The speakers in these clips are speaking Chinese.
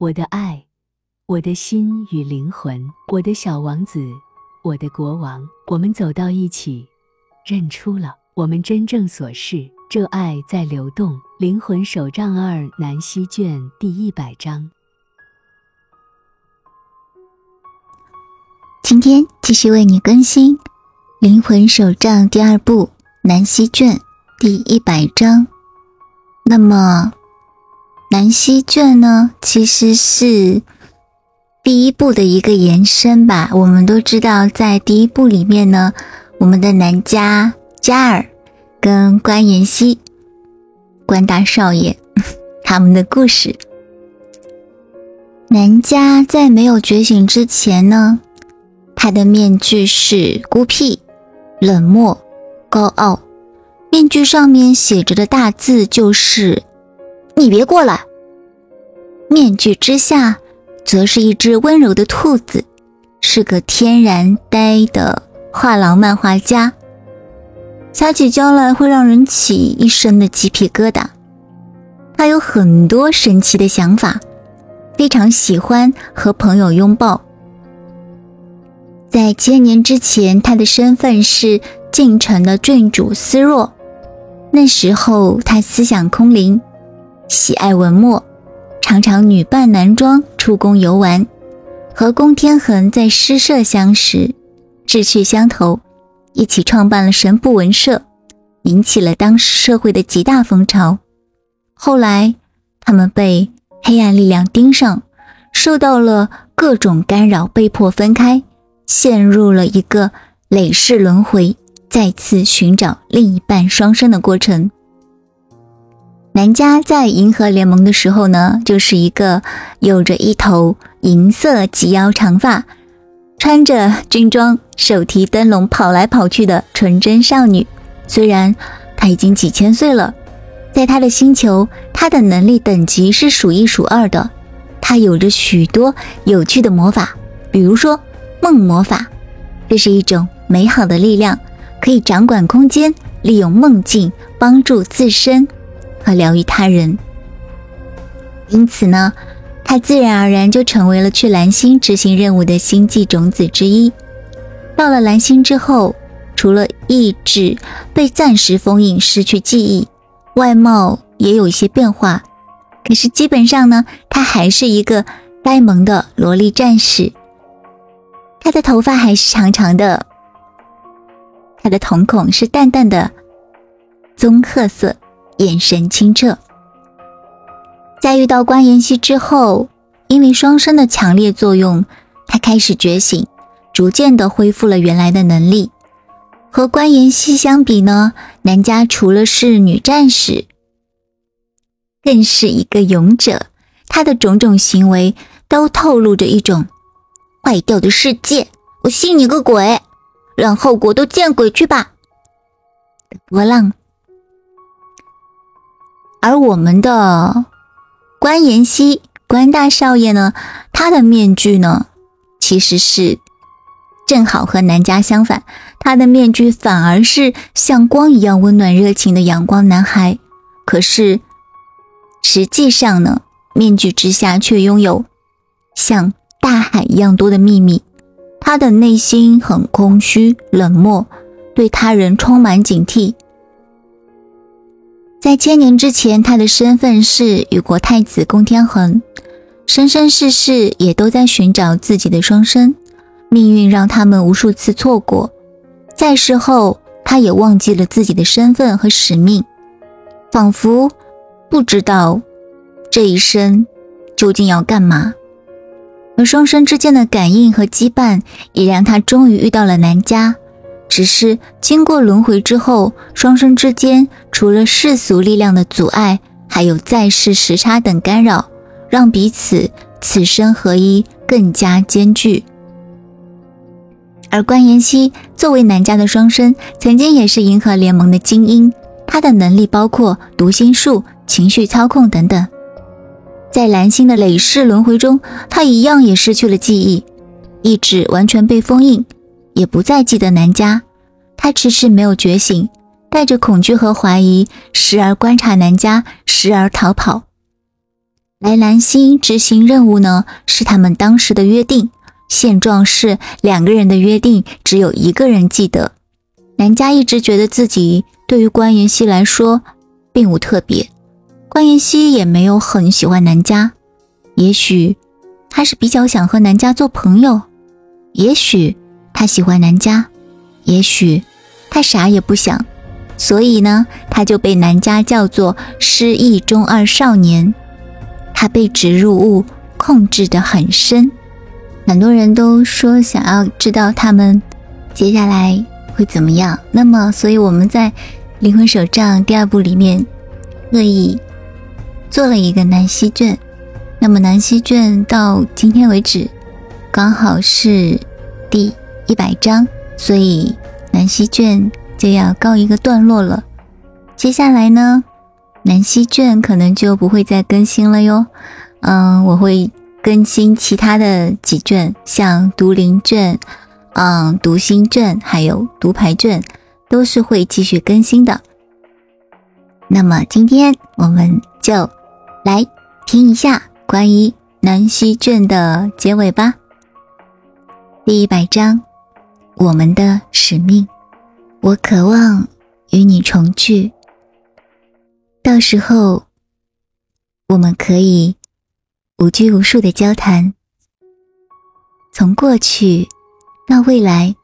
我的爱，我的心与灵魂，我的小王子，我的国王，我们走到一起，认出了我们真正所是。这爱在流动，灵魂手账二南希卷第一百章。今天继续为你更新《灵魂手账》第二部南希卷第一百章。那么。南溪卷呢，其实是第一部的一个延伸吧。我们都知道，在第一部里面呢，我们的南家嘉尔跟关妍希、关大少爷 他们的故事。南家在没有觉醒之前呢，他的面具是孤僻、冷漠、高傲，面具上面写着的大字就是。你别过来。面具之下，则是一只温柔的兔子，是个天然呆的画廊漫画家。撒起娇来会让人起一身的鸡皮疙瘩。他有很多神奇的想法，非常喜欢和朋友拥抱。在千年之前，他的身份是晋城的郡主思若。那时候，他思想空灵。喜爱文墨，常常女扮男装出宫游玩，和宫天恒在诗社相识，志趣相投，一起创办了神部文社，引起了当时社会的极大风潮。后来，他们被黑暗力量盯上，受到了各种干扰，被迫分开，陷入了一个累世轮回，再次寻找另一半双生的过程。南迦在银河联盟的时候呢，就是一个有着一头银色及腰长发，穿着军装，手提灯笼跑来跑去的纯真少女。虽然她已经几千岁了，在她的星球，她的能力等级是数一数二的。她有着许多有趣的魔法，比如说梦魔法，这是一种美好的力量，可以掌管空间，利用梦境帮助自身。和疗愈他人，因此呢，他自然而然就成为了去蓝星执行任务的星际种子之一。到了蓝星之后，除了意志被暂时封印、失去记忆，外貌也有一些变化。可是基本上呢，他还是一个呆萌的萝莉战士。他的头发还是长长的，他的瞳孔是淡淡的棕褐色。眼神清澈，在遇到关妍希之后，因为双生的强烈作用，他开始觉醒，逐渐的恢复了原来的能力。和关妍希相比呢，南家除了是女战士，更是一个勇者。他的种种行为都透露着一种坏掉的世界，我信你个鬼，让后果都见鬼去吧！波浪。而我们的关妍希关大少爷呢？他的面具呢，其实是正好和南家相反，他的面具反而是像光一样温暖热情的阳光男孩。可是实际上呢，面具之下却拥有像大海一样多的秘密。他的内心很空虚、冷漠，对他人充满警惕。在千年之前，他的身份是雨国太子宫天恒，生生世世也都在寻找自己的双生，命运让他们无数次错过。在世后，他也忘记了自己的身份和使命，仿佛不知道这一生究竟要干嘛。而双生之间的感应和羁绊，也让他终于遇到了南家。只是经过轮回之后，双生之间除了世俗力量的阻碍，还有在世时差等干扰，让彼此此生合一更加艰巨。而关妍希作为南家的双生，曾经也是银河联盟的精英，他的能力包括读心术、情绪操控等等。在蓝星的累世轮回中，他一样也失去了记忆，意志完全被封印。也不再记得南家，他迟迟没有觉醒，带着恐惧和怀疑，时而观察南家，时而逃跑。来兰溪执行任务呢，是他们当时的约定。现状是两个人的约定，只有一个人记得。南家一直觉得自己对于关妍希来说并无特别，关妍希也没有很喜欢南家。也许他是比较想和南家做朋友，也许他喜欢南家，也许他啥也不想。所以呢，他就被南家叫做失忆中二少年。他被植入物控制的很深。很多人都说想要知道他们接下来会怎么样，那么，所以我们在《灵魂手账》第二部里面特意做了一个南希卷。那么南希卷到今天为止刚好是第一百章，所以南希卷就要告一个段落了。接下来呢，南希卷可能就不会再更新了哟。嗯，我会。更新其他的几卷，像读灵卷、嗯读心卷，还有读牌卷，都是会继续更新的。那么今天我们就来听一下关于南希卷的结尾吧。第一百章，我们的使命。我渴望与你重聚，到时候我们可以。无拘无束的交谈，从过去到未来，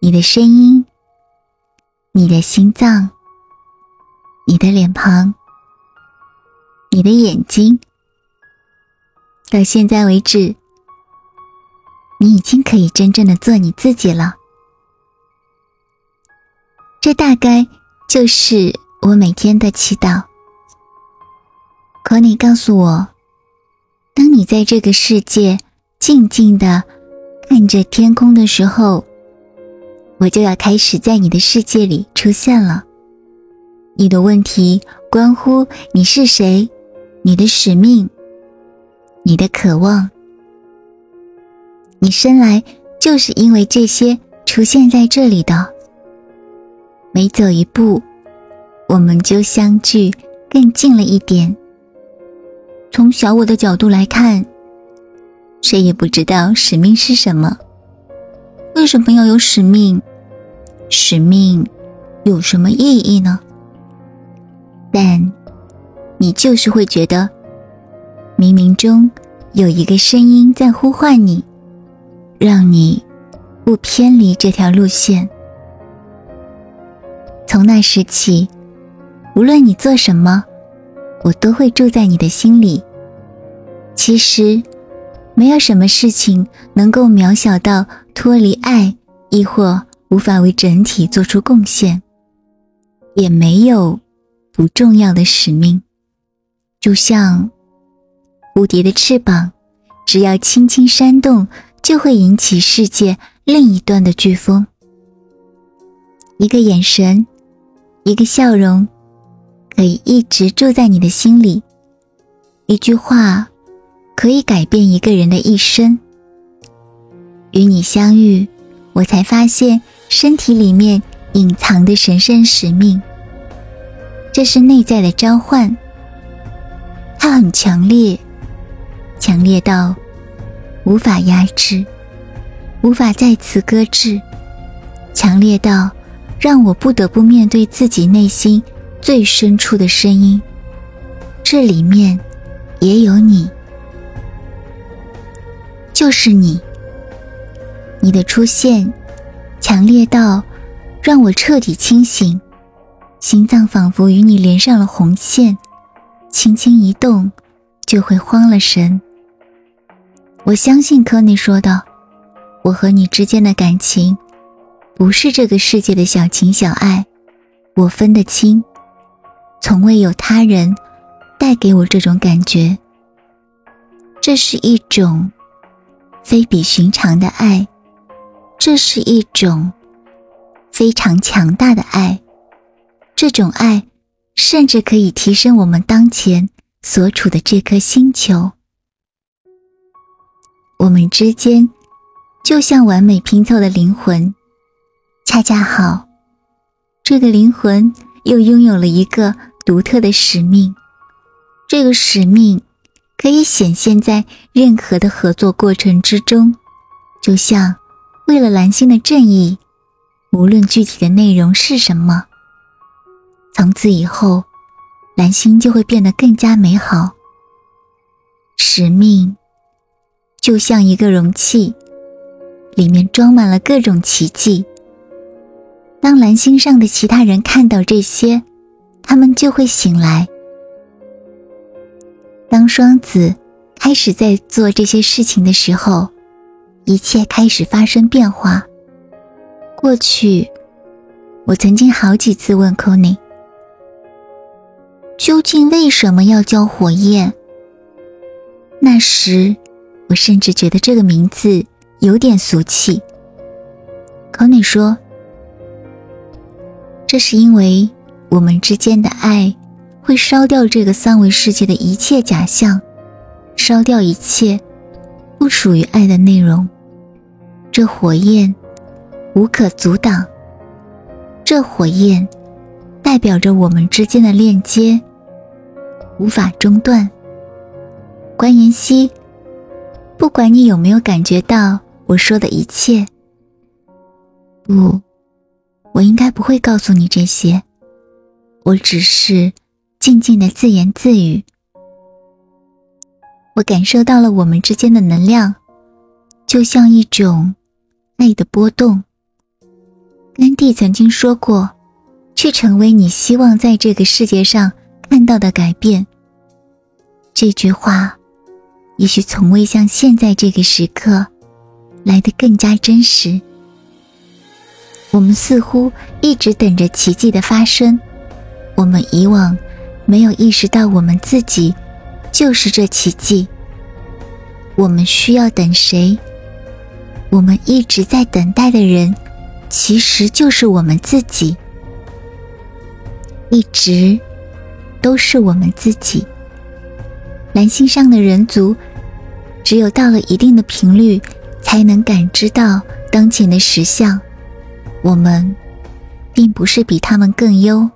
你的声音，你的心脏，你的脸庞，你的眼睛，到现在为止，你已经可以真正的做你自己了。这大概就是我每天的祈祷。可你告诉我，当你在这个世界静静的看着天空的时候，我就要开始在你的世界里出现了。你的问题关乎你是谁，你的使命，你的渴望。你生来就是因为这些出现在这里的。每走一步，我们就相距更近了一点。从小我的角度来看，谁也不知道使命是什么。为什么要有使命？使命有什么意义呢？但你就是会觉得，冥冥中有一个声音在呼唤你，让你不偏离这条路线。从那时起，无论你做什么。我都会住在你的心里。其实，没有什么事情能够渺小到脱离爱，亦或无法为整体做出贡献。也没有不重要的使命。就像蝴蝶的翅膀，只要轻轻扇动，就会引起世界另一端的飓风。一个眼神，一个笑容。可以一直住在你的心里，一句话可以改变一个人的一生。与你相遇，我才发现身体里面隐藏的神圣使命。这是内在的召唤，它很强烈，强烈到无法压制，无法再次搁置，强烈到让我不得不面对自己内心。最深处的声音，这里面也有你，就是你。你的出现强烈到让我彻底清醒，心脏仿佛与你连上了红线，轻轻一动就会慌了神。我相信科尼说的，我和你之间的感情不是这个世界的小情小爱，我分得清。从未有他人带给我这种感觉。这是一种非比寻常的爱，这是一种非常强大的爱。这种爱甚至可以提升我们当前所处的这颗星球。我们之间就像完美拼凑的灵魂，恰恰好，这个灵魂又拥有了一个。独特的使命，这个使命可以显现在任何的合作过程之中，就像为了蓝星的正义，无论具体的内容是什么，从此以后，蓝星就会变得更加美好。使命就像一个容器，里面装满了各种奇迹。当蓝星上的其他人看到这些，他们就会醒来。当双子开始在做这些事情的时候，一切开始发生变化。过去，我曾经好几次问 c o n y 究竟为什么要叫火焰？那时，我甚至觉得这个名字有点俗气。可你说。这是因为我们之间的爱会烧掉这个三维世界的一切假象，烧掉一切不属于爱的内容。这火焰无可阻挡，这火焰代表着我们之间的链接无法中断。关妍希，不管你有没有感觉到我说的一切，不。我应该不会告诉你这些，我只是静静的自言自语。我感受到了我们之间的能量，就像一种爱的波动。甘地曾经说过：“去成为你希望在这个世界上看到的改变。”这句话，也许从未像现在这个时刻来得更加真实。我们似乎一直等着奇迹的发生。我们以往没有意识到，我们自己就是这奇迹。我们需要等谁？我们一直在等待的人，其实就是我们自己。一直都是我们自己。蓝星上的人族，只有到了一定的频率，才能感知到当前的实相。我们并不是比他们更优，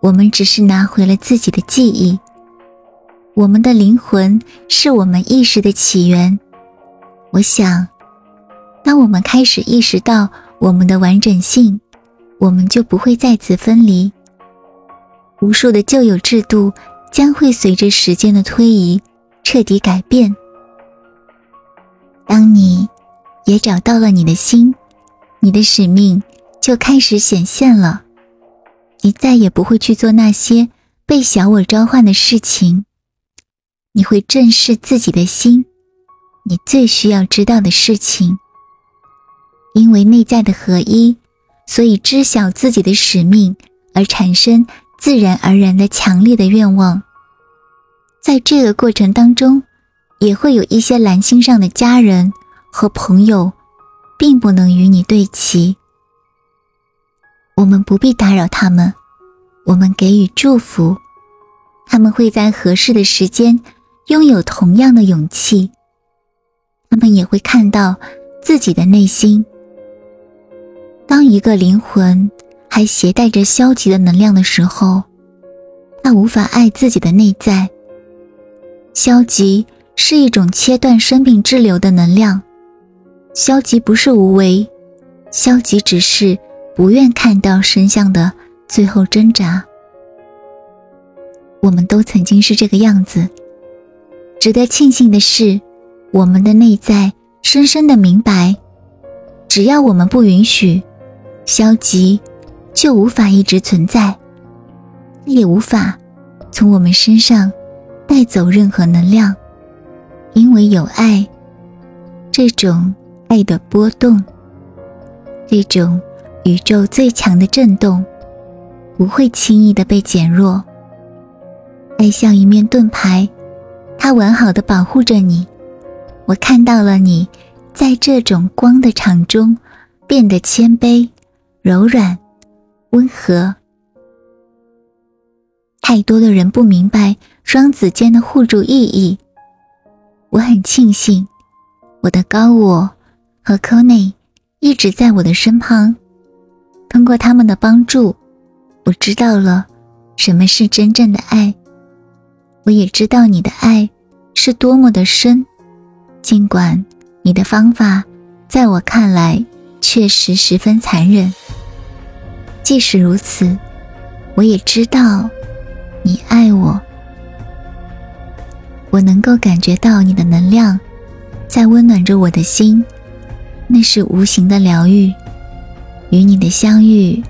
我们只是拿回了自己的记忆。我们的灵魂是我们意识的起源。我想，当我们开始意识到我们的完整性，我们就不会再次分离。无数的旧有制度将会随着时间的推移彻底改变。当你也找到了你的心。你的使命就开始显现了，你再也不会去做那些被小我召唤的事情。你会正视自己的心，你最需要知道的事情。因为内在的合一，所以知晓自己的使命而产生自然而然的强烈的愿望。在这个过程当中，也会有一些蓝星上的家人和朋友。并不能与你对齐，我们不必打扰他们，我们给予祝福，他们会在合适的时间拥有同样的勇气，他们也会看到自己的内心。当一个灵魂还携带着消极的能量的时候，他无法爱自己的内在。消极是一种切断生命之流的能量。消极不是无为，消极只是不愿看到真相的最后挣扎。我们都曾经是这个样子。值得庆幸的是，我们的内在深深的明白，只要我们不允许消极，就无法一直存在，也无法从我们身上带走任何能量，因为有爱，这种。爱的波动，这种宇宙最强的震动，不会轻易的被减弱。爱像一面盾牌，它完好的保护着你。我看到了你，在这种光的场中，变得谦卑、柔软、温和。太多的人不明白双子间的互助意义。我很庆幸，我的高我。和科内一直在我的身旁，通过他们的帮助，我知道了什么是真正的爱。我也知道你的爱是多么的深，尽管你的方法在我看来确实十分残忍。即使如此，我也知道你爱我。我能够感觉到你的能量在温暖着我的心，那是无形的疗愈。与你的相遇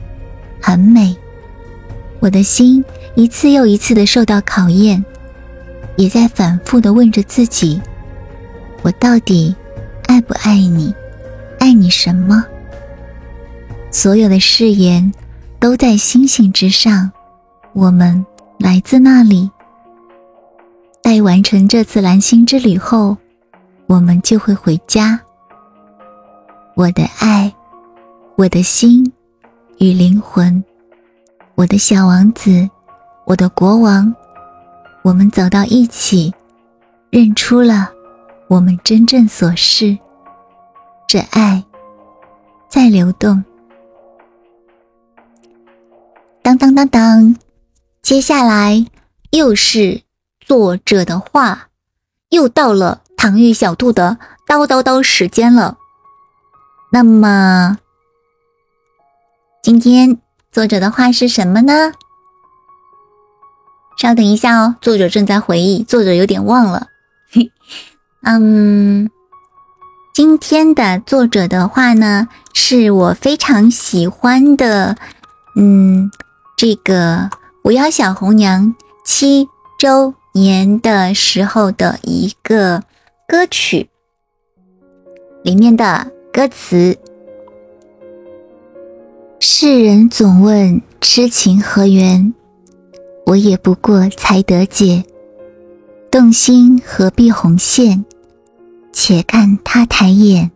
很美，我的心一次又一次的受到考验。也在反复的问着自己：我到底爱不爱你？爱你什么？所有的誓言都在星星之上。我们来自那里。待完成这次蓝星之旅后，我们就会回家。我的爱，我的心与灵魂，我的小王子，我的国王。我们走到一起，认出了我们真正所是。这爱在流动。当当当，接下来又是作者的话，又到了唐玉小兔的叨叨叨时间了。那么，今天作者的话是什么呢？稍等一下哦，作者正在回忆，作者有点忘了。嘿，嗯，今天的作者的话呢，是我非常喜欢的，嗯，这个狐妖小红娘七周年的时候的一个歌曲里面的歌词：世人总问痴情何缘。我也不过才得解，动心何必红线？且看他抬眼。